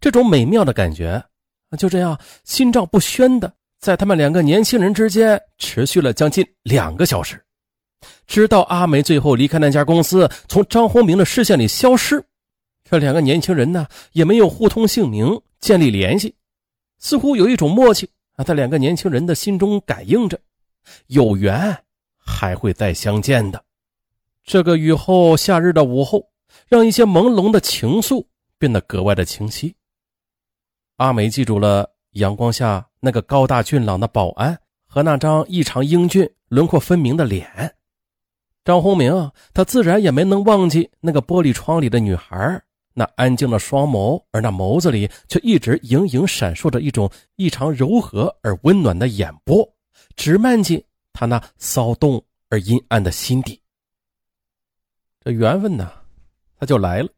这种美妙的感觉，就这样心照不宣的，在他们两个年轻人之间持续了将近两个小时，直到阿梅最后离开那家公司，从张宏明的视线里消失，这两个年轻人呢也没有互通姓名，建立联系，似乎有一种默契啊，在两个年轻人的心中感应着，有缘还会再相见的。这个雨后夏日的午后，让一些朦胧的情愫变得格外的清晰。阿梅记住了阳光下那个高大俊朗的保安和那张异常英俊、轮廓分明的脸。张宏明，他自然也没能忘记那个玻璃窗里的女孩，那安静的双眸，而那眸子里却一直隐隐闪烁着一种异常柔和而温暖的眼波，直漫进他那骚动而阴暗的心底。这缘分呢，他就来了。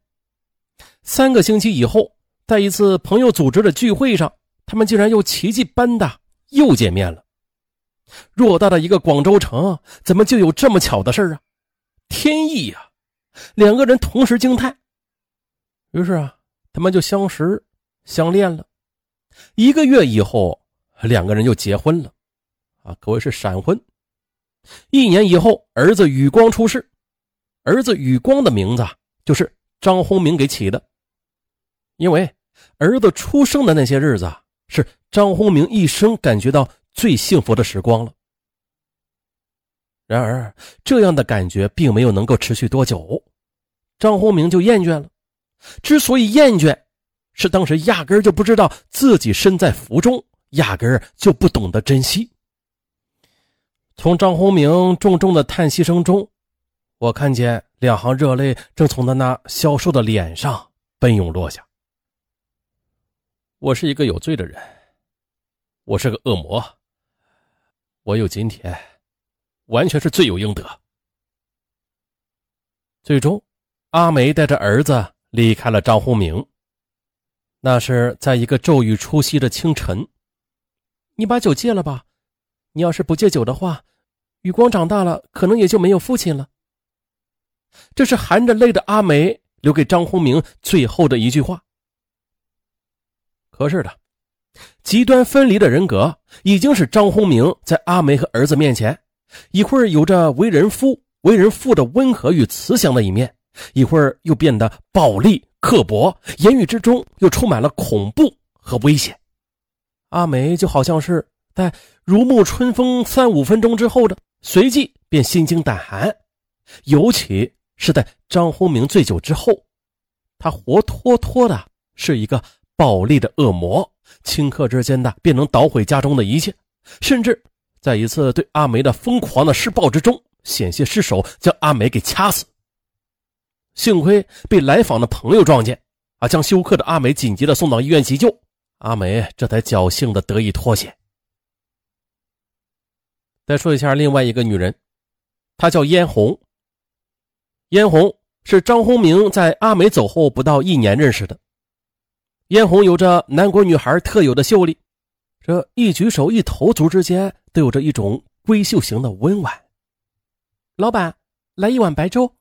三个星期以后，在一次朋友组织的聚会上，他们竟然又奇迹般的又见面了。偌大的一个广州城，怎么就有这么巧的事啊？天意呀！两个人同时惊叹。于是啊，他们就相识、相恋了。一个月以后，两个人就结婚了。啊，可谓是闪婚。一年以后，儿子宇光出世。儿子宇光的名字就是张宏明给起的，因为儿子出生的那些日子是张宏明一生感觉到最幸福的时光了。然而，这样的感觉并没有能够持续多久，张宏明就厌倦了。之所以厌倦，是当时压根就不知道自己身在福中，压根就不懂得珍惜。从张宏明重重的叹息声中。我看见两行热泪正从他那消瘦的脸上奔涌落下。我是一个有罪的人，我是个恶魔。我有今天，完全是罪有应得。最终，阿梅带着儿子离开了张宏明。那是在一个骤雨初息的清晨。你把酒戒了吧，你要是不戒酒的话，雨光长大了，可能也就没有父亲了。这是含着泪的阿梅留给张宏明最后的一句话。可是的，极端分离的人格已经是张宏明在阿梅和儿子面前，一会儿有着为人夫、为人父的温和与慈祥的一面，一会儿又变得暴力刻薄，言语之中又充满了恐怖和危险。阿梅就好像是在如沐春风三五分钟之后的，随即便心惊胆寒，尤其。是在张宏明醉酒之后，他活脱脱的是一个暴力的恶魔，顷刻之间的便能捣毁家中的一切，甚至在一次对阿梅的疯狂的施暴之中，险些失手将阿梅给掐死。幸亏被来访的朋友撞见，啊，将休克的阿梅紧急的送到医院急救，阿梅这才侥幸的得以脱险。再说一下另外一个女人，她叫嫣红。嫣红是张宏明在阿梅走后不到一年认识的。嫣红有着南国女孩特有的秀丽，这一举手一投足之间都有着一种闺秀型的温婉。老板，来一碗白粥。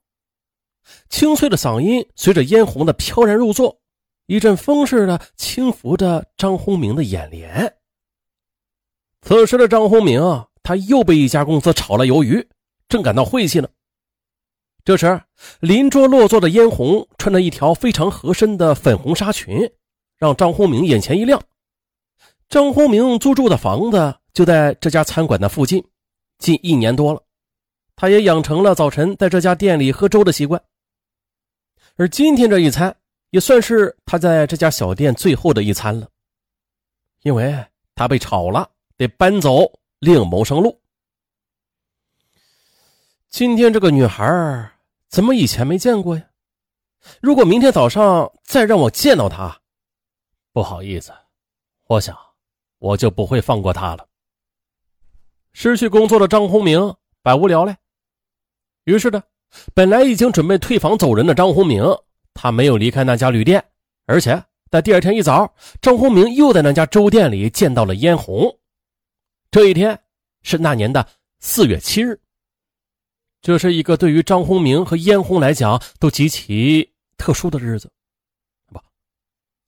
清脆的嗓音随着嫣红的飘然入座，一阵风似的轻拂着张宏明的眼帘。此时的张宏明，他又被一家公司炒了鱿鱼，正感到晦气呢。这时，邻桌落座的嫣红穿着一条非常合身的粉红纱裙，让张宏明眼前一亮。张宏明租住的房子就在这家餐馆的附近，近一年多了，他也养成了早晨在这家店里喝粥的习惯。而今天这一餐，也算是他在这家小店最后的一餐了，因为他被炒了，得搬走另谋生路。今天这个女孩怎么以前没见过呀？如果明天早上再让我见到她，不好意思，我想我就不会放过他了。失去工作的张宏明百无聊赖，于是呢，本来已经准备退房走人的张宏明，他没有离开那家旅店，而且在第二天一早，张宏明又在那家粥店里见到了嫣红。这一天是那年的四月七日。这是一个对于张宏明和嫣红来讲都极其特殊的日子，不，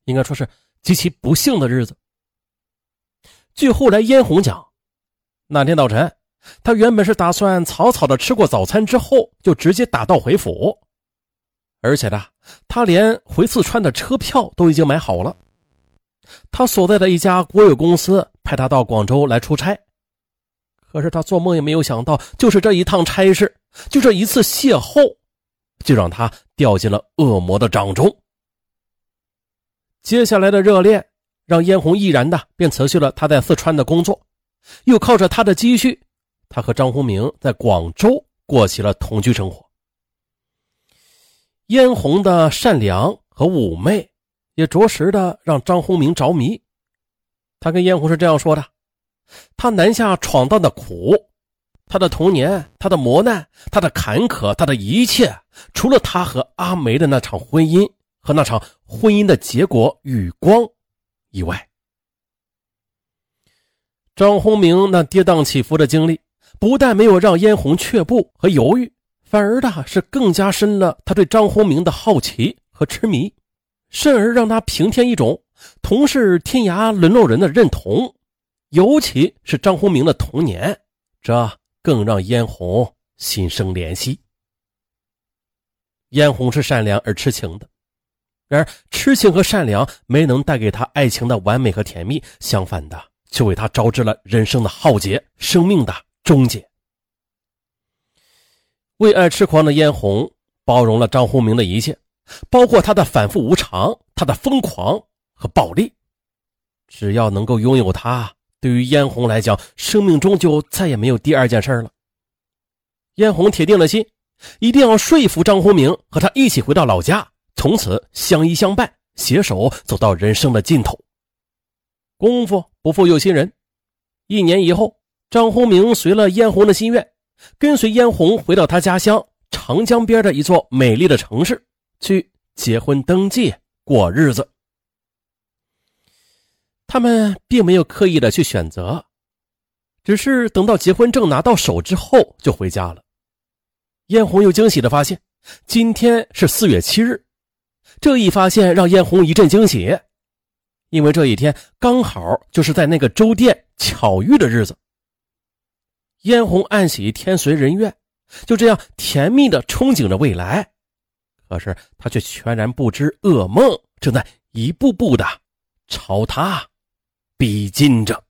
应该说是极其不幸的日子。据后来嫣红讲，那天早晨，他原本是打算草草的吃过早餐之后就直接打道回府，而且呢，他连回四川的车票都已经买好了。他所在的一家国有公司派他到广州来出差，可是他做梦也没有想到，就是这一趟差事，就这一次邂逅，就让他掉进了恶魔的掌中。接下来的热恋，让嫣红毅然的便辞去了他在四川的工作，又靠着他的积蓄，他和张宏明在广州过起了同居生活。嫣红的善良和妩媚。也着实的让张宏明着迷。他跟嫣红是这样说的：“他南下闯荡的苦，他的童年，他的磨难，他的坎坷，他的一切，除了他和阿梅的那场婚姻和那场婚姻的结果与光以外，张宏明那跌宕起伏的经历，不但没有让嫣红却步和犹豫，反而的是更加深了他对张宏明的好奇和痴迷。”甚而让他平添一种同是天涯沦落人的认同，尤其是张宏明的童年，这更让嫣红心生怜惜。嫣红是善良而痴情的，然而痴情和善良没能带给他爱情的完美和甜蜜，相反的，却为他招致了人生的浩劫，生命的终结。为爱痴狂的嫣红包容了张宏明的一切。包括他的反复无常，他的疯狂和暴力，只要能够拥有他，对于嫣红来讲，生命中就再也没有第二件事了。嫣红铁定了心，一定要说服张宏明和他一起回到老家，从此相依相伴，携手走到人生的尽头。功夫不负有心人，一年以后，张宏明随了嫣红的心愿，跟随嫣红回到他家乡长江边的一座美丽的城市。去结婚登记过日子，他们并没有刻意的去选择，只是等到结婚证拿到手之后就回家了。嫣红又惊喜的发现，今天是四月七日。这一发现让嫣红一阵惊喜，因为这一天刚好就是在那个粥店巧遇的日子。嫣红暗喜天随人愿，就这样甜蜜的憧憬着未来。可是他却全然不知，噩梦正在一步步的朝他逼近着。